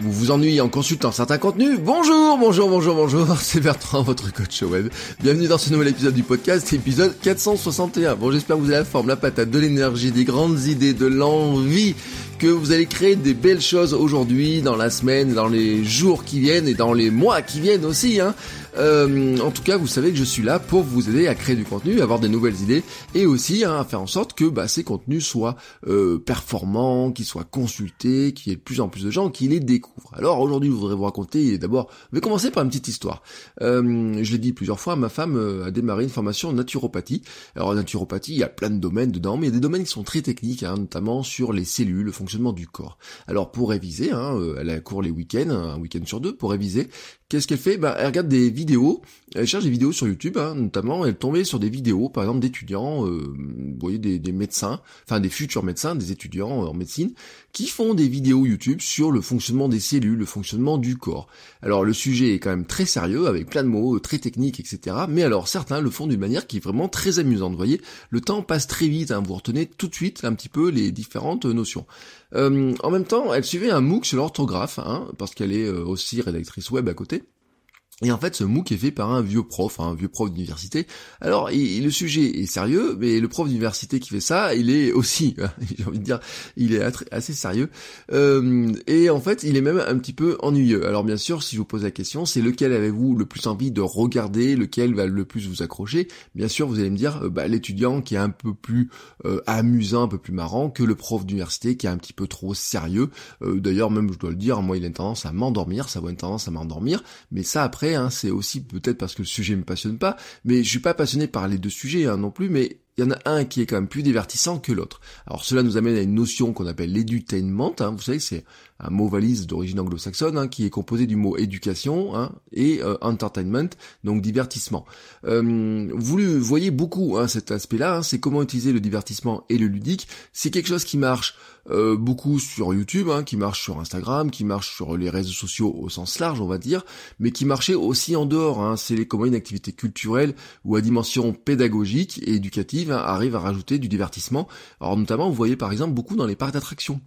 Vous vous ennuyez en consultant certains contenus Bonjour, bonjour, bonjour, bonjour, c'est Bertrand, votre coach web. Bienvenue dans ce nouvel épisode du podcast, épisode 461. Bon, j'espère que vous avez la forme, la patate, de l'énergie, des grandes idées, de l'envie, que vous allez créer des belles choses aujourd'hui, dans la semaine, dans les jours qui viennent et dans les mois qui viennent aussi. Hein. Euh, en tout cas, vous savez que je suis là pour vous aider à créer du contenu, avoir des nouvelles idées et aussi hein, à faire en sorte que bah, ces contenus soient euh, performants, qu'ils soient consultés, qu'il y ait de plus en plus de gens qui les découvrent. Alors aujourd'hui, je voudrais vous raconter d'abord, je vais commencer par une petite histoire. Euh, je l'ai dit plusieurs fois, ma femme euh, a démarré une formation en naturopathie. Alors naturopathie, il y a plein de domaines dedans, mais il y a des domaines qui sont très techniques, hein, notamment sur les cellules, le fonctionnement du corps. Alors pour réviser, hein, euh, elle a cours les week-ends, un week-end sur deux, pour réviser, Qu'est-ce qu'elle fait? Bah, Elle regarde des vidéos, elle cherche des vidéos sur YouTube, hein, notamment, elle tombait sur des vidéos, par exemple, d'étudiants, euh, vous voyez, des, médecins, enfin des futurs médecins, des étudiants en médecine, qui font des vidéos YouTube sur le fonctionnement des cellules, le fonctionnement du corps. Alors le sujet est quand même très sérieux, avec plein de mots, euh, très techniques, etc. Mais alors certains le font d'une manière qui est vraiment très amusante. Vous voyez, le temps passe très vite, hein, vous retenez tout de suite un petit peu les différentes notions. Euh, en même temps, elle suivait un MOOC sur l'orthographe, hein, parce qu'elle est aussi rédactrice web à côté. Et en fait, ce MOOC est fait par un vieux prof, un vieux prof d'université. Alors, le sujet est sérieux, mais le prof d'université qui fait ça, il est aussi, j'ai envie de dire, il est assez sérieux. Euh, et en fait, il est même un petit peu ennuyeux. Alors, bien sûr, si je vous pose la question, c'est lequel avez-vous le plus envie de regarder, lequel va le plus vous accrocher? Bien sûr, vous allez me dire, euh, bah, l'étudiant qui est un peu plus euh, amusant, un peu plus marrant que le prof d'université qui est un petit peu trop sérieux. D'ailleurs, même, je dois le dire, moi, il a une tendance à m'endormir, ça a une tendance à m'endormir. Mais ça, après, Hein, c'est aussi peut-être parce que le sujet me passionne pas, mais je suis pas passionné par les deux sujets hein, non plus, mais il y en a un qui est quand même plus divertissant que l'autre. Alors cela nous amène à une notion qu'on appelle l'edutainment, hein, vous savez, c'est un mot valise d'origine anglo-saxonne hein, qui est composé du mot éducation hein, et euh, entertainment, donc divertissement. Euh, vous voyez beaucoup hein, cet aspect-là, c'est comment utiliser le divertissement et le ludique. C'est quelque chose qui marche euh, beaucoup sur YouTube, qui marche sur Instagram, qui marche sur les réseaux sociaux au sens large, on va dire, mais qui marchait aussi en dehors. C'est comment une activité culturelle ou à dimension pédagogique et éducative arrive à rajouter du divertissement. Alors notamment, vous voyez par exemple beaucoup dans les parcs d'attractions.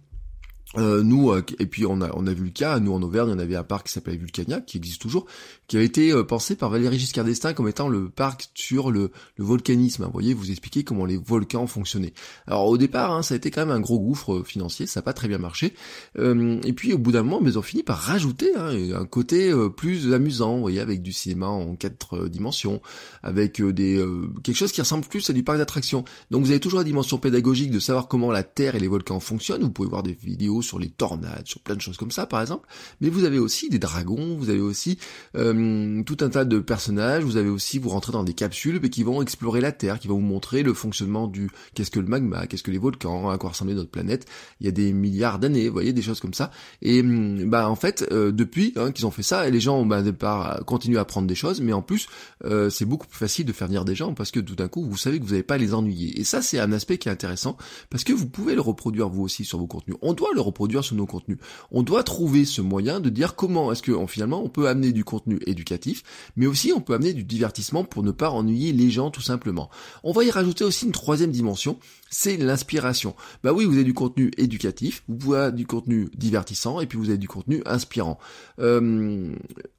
Euh, nous, euh, et puis on a, on a vu le cas, nous en Auvergne, on avait un parc qui s'appelait Vulcania, qui existe toujours, qui a été euh, pensé par Valéry Giscard d'Estaing comme étant le parc sur le, le volcanisme. Vous voyez, vous expliquez comment les volcans fonctionnaient. Alors au départ, hein, ça a été quand même un gros gouffre financier, ça n'a pas très bien marché. et puis au bout d'un moment, mais ils ont fini par rajouter hein, un côté plus amusant, vous voyez, avec du cinéma en quatre dimensions, avec des quelque chose qui ressemble plus à du parc d'attractions. Donc vous avez toujours la dimension pédagogique de savoir comment la Terre et les volcans fonctionnent. Vous pouvez voir des vidéos sur les tornades, sur plein de choses comme ça par exemple, mais vous avez aussi des dragons, vous avez aussi euh, tout un tas de personnages, vous avez aussi, vous rentrez dans des capsules qui vont explorer la Terre, qui vont vous montrer le fonctionnement du qu'est-ce que le magma, qu'est-ce que les volcans, à quoi ressemblait notre planète, il y a des milliards d'années, vous voyez, des choses comme ça, et hum, bah en fait, euh, depuis hein, qu'ils ont fait ça, les gens bah, départ continué à apprendre des choses, mais en plus, euh, c'est beaucoup plus facile de faire venir des gens parce que tout d'un coup, vous savez que vous n'allez pas les ennuyer, et ça c'est un aspect qui est intéressant, parce que vous pouvez le reproduire vous aussi sur vos contenus, on doit le reproduire sur nos contenus. On doit trouver ce moyen de dire comment est-ce que finalement on peut amener du contenu éducatif, mais aussi on peut amener du divertissement pour ne pas ennuyer les gens tout simplement. On va y rajouter aussi une troisième dimension, c'est l'inspiration. Bah oui, vous avez du contenu éducatif, vous avez du contenu divertissant, et puis vous avez du contenu inspirant. Euh,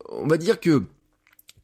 on va dire que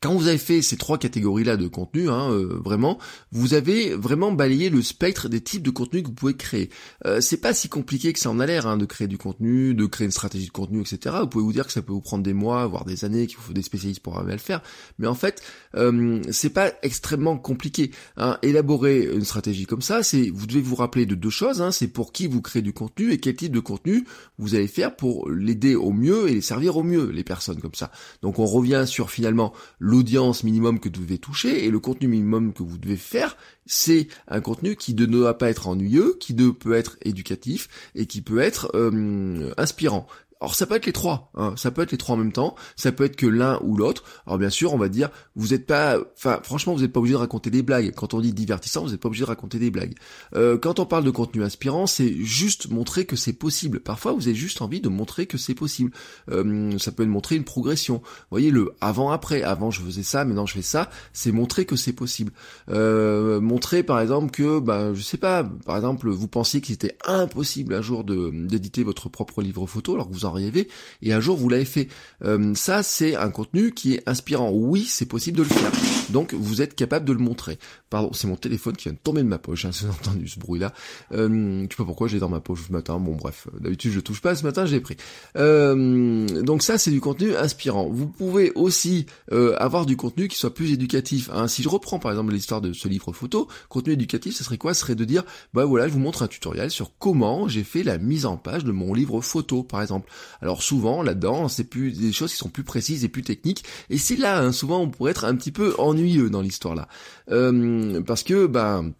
quand vous avez fait ces trois catégories-là de contenu, hein, euh, vraiment, vous avez vraiment balayé le spectre des types de contenu que vous pouvez créer. Euh, c'est pas si compliqué que ça en a l'air hein, de créer du contenu, de créer une stratégie de contenu, etc. Vous pouvez vous dire que ça peut vous prendre des mois, voire des années, qu'il faut des spécialistes pour arriver à le faire. Mais en fait, euh, c'est pas extrêmement compliqué. Hein. Élaborer une stratégie comme ça, c'est vous devez vous rappeler de deux choses. Hein. c'est pour qui vous créez du contenu et quel type de contenu vous allez faire pour l'aider au mieux et les servir au mieux les personnes comme ça. Donc on revient sur finalement l'audience minimum que vous devez toucher et le contenu minimum que vous devez faire, c'est un contenu qui ne doit pas être ennuyeux, qui ne peut être éducatif et qui peut être euh, inspirant. Alors ça peut être les trois, hein. ça peut être les trois en même temps, ça peut être que l'un ou l'autre. Alors bien sûr, on va dire, vous n'êtes pas, enfin franchement, vous n'êtes pas obligé de raconter des blagues. Quand on dit divertissant, vous n'êtes pas obligé de raconter des blagues. Euh, quand on parle de contenu inspirant, c'est juste montrer que c'est possible. Parfois, vous avez juste envie de montrer que c'est possible. Euh, ça peut être montrer une progression. Vous voyez le avant-après. Avant, je faisais ça, maintenant je fais ça. C'est montrer que c'est possible. Euh, montrer par exemple que, ben, je sais pas, par exemple, vous pensiez qu'il était impossible un jour d'éditer votre propre livre photo, alors que vous rêvé et un jour vous l'avez fait. Euh, ça, c'est un contenu qui est inspirant. Oui, c'est possible de le faire. Donc, vous êtes capable de le montrer. Pardon, c'est mon téléphone qui vient de tomber de ma poche. Hein, vous entendu ce bruit-là. Euh, je sais pas pourquoi j'ai dans ma poche ce matin. Bon, bref, d'habitude je touche pas. Ce matin, j'ai pris. Euh, donc ça, c'est du contenu inspirant. Vous pouvez aussi euh, avoir du contenu qui soit plus éducatif. Hein. Si je reprends par exemple l'histoire de ce livre photo, contenu éducatif, ce serait quoi? Ce serait de dire, bah voilà, je vous montre un tutoriel sur comment j'ai fait la mise en page de mon livre photo, par exemple. Alors souvent là-dedans, c'est plus des choses qui sont plus précises et plus techniques. Et c'est là, hein, souvent, on pourrait être un petit peu ennuyeux dans l'histoire là, euh, parce que ben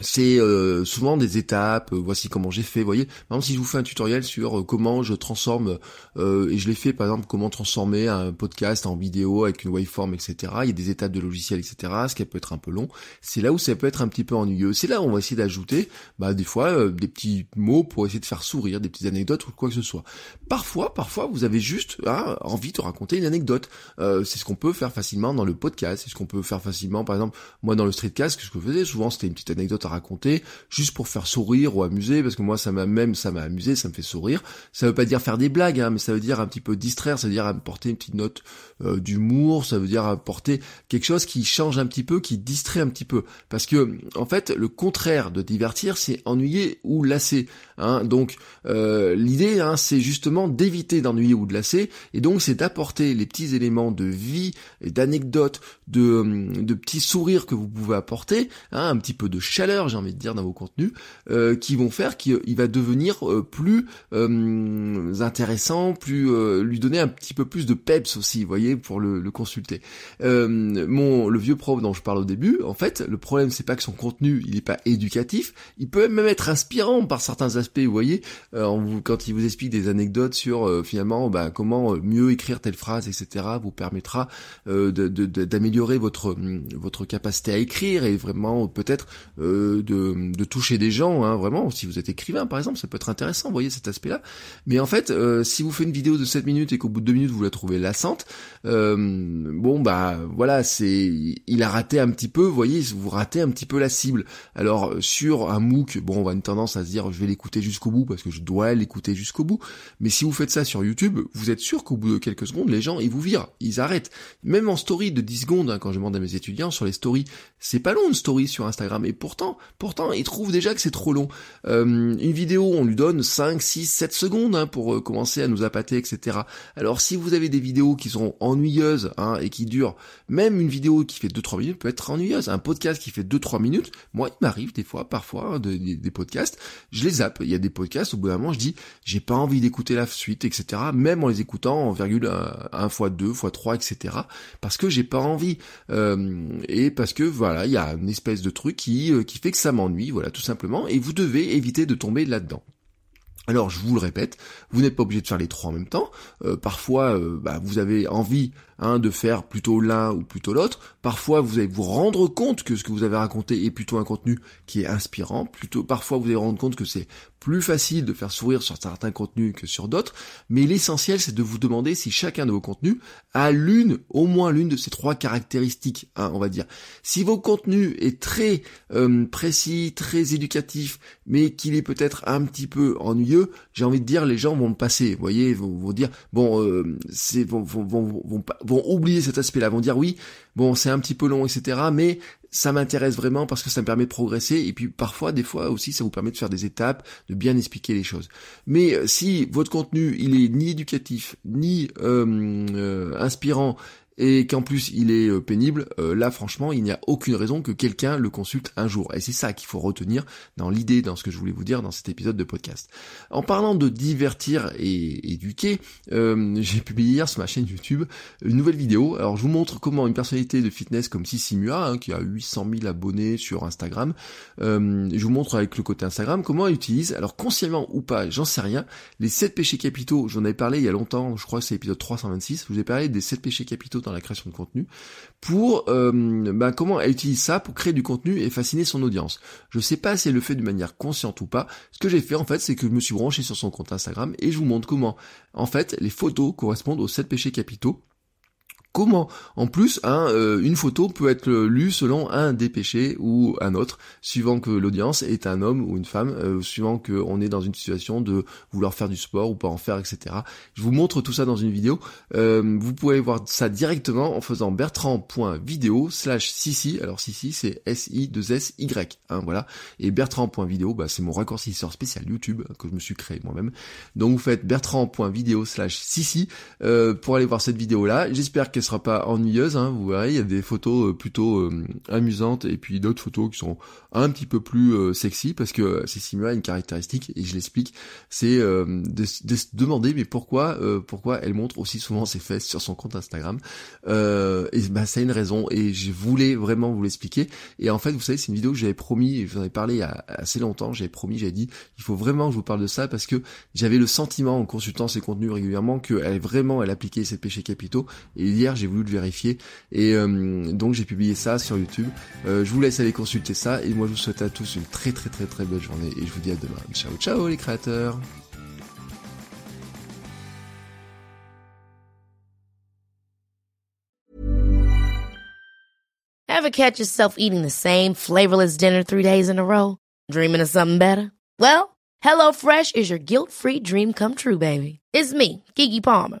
c'est euh, souvent des étapes, euh, voici comment j'ai fait, voyez. Par exemple, si je vous fais un tutoriel sur euh, comment je transforme, et je l'ai fait par exemple, comment transformer un podcast en vidéo avec une waveform, etc. Il y a des étapes de logiciel, etc. Ce qui peut être un peu long. C'est là où ça peut être un petit peu ennuyeux. C'est là où on va essayer d'ajouter, bah, des fois, des petits mots pour essayer de faire sourire, des petites anecdotes ou quoi que ce soit. Parfois, parfois, vous avez juste hein, envie de raconter une anecdote. c'est ce qu'on peut faire facilement dans le podcast. C'est ce qu'on peut faire facilement, par exemple, moi dans le streetcast, ce que je faisais souvent, c'était une petite anecdote raconter, juste pour faire sourire ou amuser, parce que moi ça m'a même ça m'a amusé, ça me fait sourire. Ça veut pas dire faire des blagues, hein, mais ça veut dire un petit peu distraire, ça veut dire apporter une petite note euh, d'humour, ça veut dire apporter quelque chose qui change un petit peu, qui distrait un petit peu. Parce que en fait, le contraire de divertir, c'est ennuyer ou lasser. Hein. Donc euh, l'idée, hein, c'est justement d'éviter d'ennuyer ou de lasser, et donc c'est d'apporter les petits éléments de vie d'anecdotes, de, de petits sourires que vous pouvez apporter, hein, un petit peu de chaleur j'ai envie de dire, dans vos contenus, euh, qui vont faire qu'il va devenir euh, plus euh, intéressant, plus lui donner un petit peu plus de peps aussi, vous voyez, pour le, le consulter. mon le vieux prof dont je parle au début, en fait, le problème c'est pas que son contenu il est pas éducatif, il peut même être inspirant par certains aspects, vous voyez, vous, quand il vous explique des anecdotes sur finalement bah, comment mieux écrire telle phrase, etc., vous permettra d'améliorer de, de, votre votre capacité à écrire et vraiment peut-être de, toucher des gens, hein, vraiment. Si vous êtes écrivain, par exemple, ça peut être intéressant, vous voyez cet aspect-là. Mais en fait, euh, si vous faites une vidéo de 7 minutes et qu'au bout de 2 minutes vous la trouvez lassante, euh, bon bah voilà, c'est il a raté un petit peu, vous voyez, vous ratez un petit peu la cible. Alors sur un MOOC, bon, on va une tendance à se dire je vais l'écouter jusqu'au bout parce que je dois l'écouter jusqu'au bout. Mais si vous faites ça sur YouTube, vous êtes sûr qu'au bout de quelques secondes, les gens ils vous virent, ils arrêtent. Même en story de 10 secondes, hein, quand je demande à mes étudiants sur les stories, c'est pas long une story sur Instagram. Et pourtant, pourtant, il trouve déjà que c'est trop long. Euh, une vidéo, on lui donne 5, 6, 7 secondes hein, pour euh, commencer à nous appâter, etc. Alors si vous avez des vidéos qui sont ennuyeuses hein, et qui durent, même une vidéo qui fait 2-3 minutes peut être ennuyeuse. Un podcast qui fait 2-3 minutes, moi il m'arrive des fois, parfois, hein, des podcasts, je les zappe. Il y a des podcasts, au bout d'un moment, je dis, j'ai pas envie d'écouter la suite, etc. Même en les écoutant en virgule 1 fois 2 fois 3, etc. Parce que j'ai pas envie. Euh, et parce que voilà, il y a une espèce de truc qui, qui fait que ça m'ennuie, voilà, tout simplement, et vous devez éviter de tomber là-dedans. Alors je vous le répète, vous n'êtes pas obligé de faire les trois en même temps. Euh, parfois, euh, bah, vous avez envie hein, de faire plutôt l'un ou plutôt l'autre. Parfois, vous allez vous rendre compte que ce que vous avez raconté est plutôt un contenu qui est inspirant. Plutôt, parfois, vous allez vous rendre compte que c'est plus facile de faire sourire sur certains contenus que sur d'autres. Mais l'essentiel, c'est de vous demander si chacun de vos contenus a l'une, au moins l'une de ces trois caractéristiques, hein, on va dire. Si vos contenus est très euh, précis, très éducatif, mais qu'il est peut-être un petit peu ennuyeux, j'ai envie de dire, les gens vont le passer. Vous voyez, vont, vont dire, bon, euh, c'est vont, vont, vont, vont, oublier cet aspect-là, vont dire oui, bon, c'est un petit peu long, etc. Mais ça m'intéresse vraiment parce que ça me permet de progresser et puis parfois, des fois aussi, ça vous permet de faire des étapes, de bien expliquer les choses. Mais euh, si votre contenu, il est ni éducatif, ni euh, euh, inspirant, et qu'en plus il est euh, pénible, euh, là franchement il n'y a aucune raison que quelqu'un le consulte un jour. Et c'est ça qu'il faut retenir dans l'idée, dans ce que je voulais vous dire dans cet épisode de podcast. En parlant de divertir et éduquer, euh, j'ai publié hier sur ma chaîne YouTube une nouvelle vidéo. Alors je vous montre comment une personnalité de fitness comme Sissi Mua, hein, qui a 800 000 abonnés sur Instagram, je vous montre avec le côté Instagram comment elle utilise, alors consciemment ou pas, j'en sais rien, les 7 péchés capitaux, j'en avais parlé il y a longtemps, je crois que c'est l'épisode 326, je vous ai parlé des 7 péchés capitaux dans la création de contenu, pour euh, bah, comment elle utilise ça pour créer du contenu et fasciner son audience. Je sais pas si elle le fait de manière consciente ou pas. Ce que j'ai fait en fait, c'est que je me suis branché sur son compte Instagram et je vous montre comment en fait les photos correspondent aux 7 péchés capitaux comment en plus hein, euh, une photo peut être lue selon un des péchés ou un autre, suivant que l'audience est un homme ou une femme, euh, suivant qu'on est dans une situation de vouloir faire du sport ou pas en faire, etc. Je vous montre tout ça dans une vidéo. Euh, vous pouvez voir ça directement en faisant bertrand.video slash sissi. Alors sissi c'est S-I-2-S-Y. Hein, voilà. Et bertrand.video, bah, c'est mon raccourcisseur spécial YouTube que je me suis créé moi-même. Donc vous faites bertrand.video slash sissi pour aller voir cette vidéo là. J'espère que qu'elle sera pas ennuyeuse, hein, vous verrez, il y a des photos euh, plutôt euh, amusantes et puis d'autres photos qui sont un petit peu plus euh, sexy parce que Cécilia a une caractéristique et je l'explique, c'est de, se demander mais pourquoi pourquoi elle montre aussi souvent ses fesses sur son compte Instagram et bah ça a une raison et je voulais vraiment vous l'expliquer et en fait vous savez c'est une vidéo que j'avais promis, je vous en ai parlé il y a assez longtemps, j'avais promis, j'avais dit il faut vraiment que je vous parle de ça parce que j'avais le sentiment en consultant ses contenus régulièrement qu'elle vraiment elle appliquait ses péchés capitaux et j'ai voulu le vérifier et euh, donc j'ai publié ça sur YouTube. Euh, je vous laisse aller consulter ça et moi je vous souhaite à tous une très très très très belle journée et je vous dis à demain. Ciao ciao les créateurs. Ever catch yourself eating the same flavorless dinner three days in a row? Dreaming of something better? Well, HelloFresh is your guilt-free dream come true, baby. It's me, Kiki Palmer.